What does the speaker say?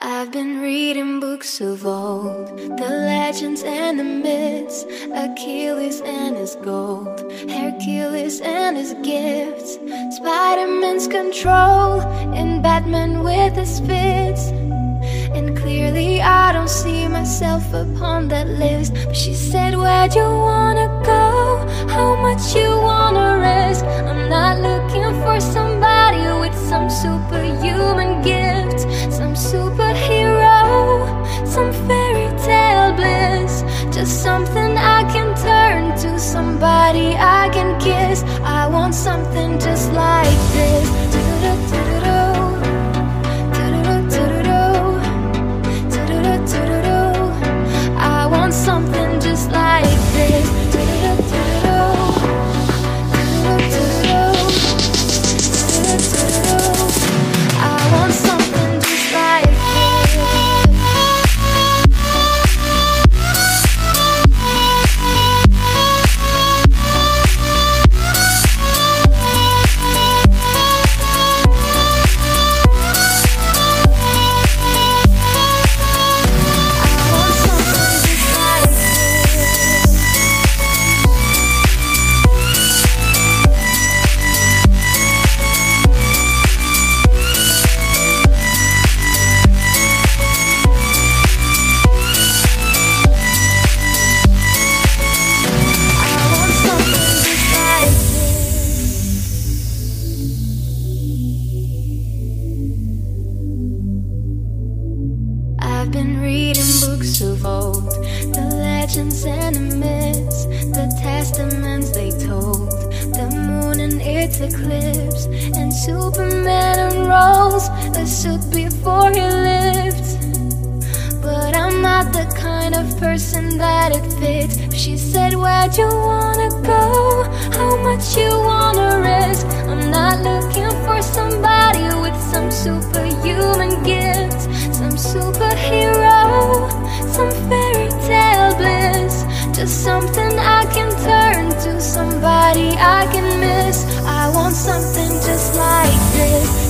I've been reading books of old, the legends and the myths, Achilles and his gold, Hercules and his gifts, Spider-Man's control, and Batman with his fits. And clearly I don't see myself upon that list. But she said, Where'd you wanna go? How much you wanna risk? I'm not looking for somebody with some superhuman gift, some superhero, something I can turn to, somebody I can kiss. I want something just like this. Do-do-do-do-do. Reading books of old, the legends and the myths, the testaments they told, the moon and its eclipse, and Superman unrolls a suit before he lifts. But I'm not the kind of person that it fits. She said, Where'd you wanna go? How much you I can miss. I want something just like this.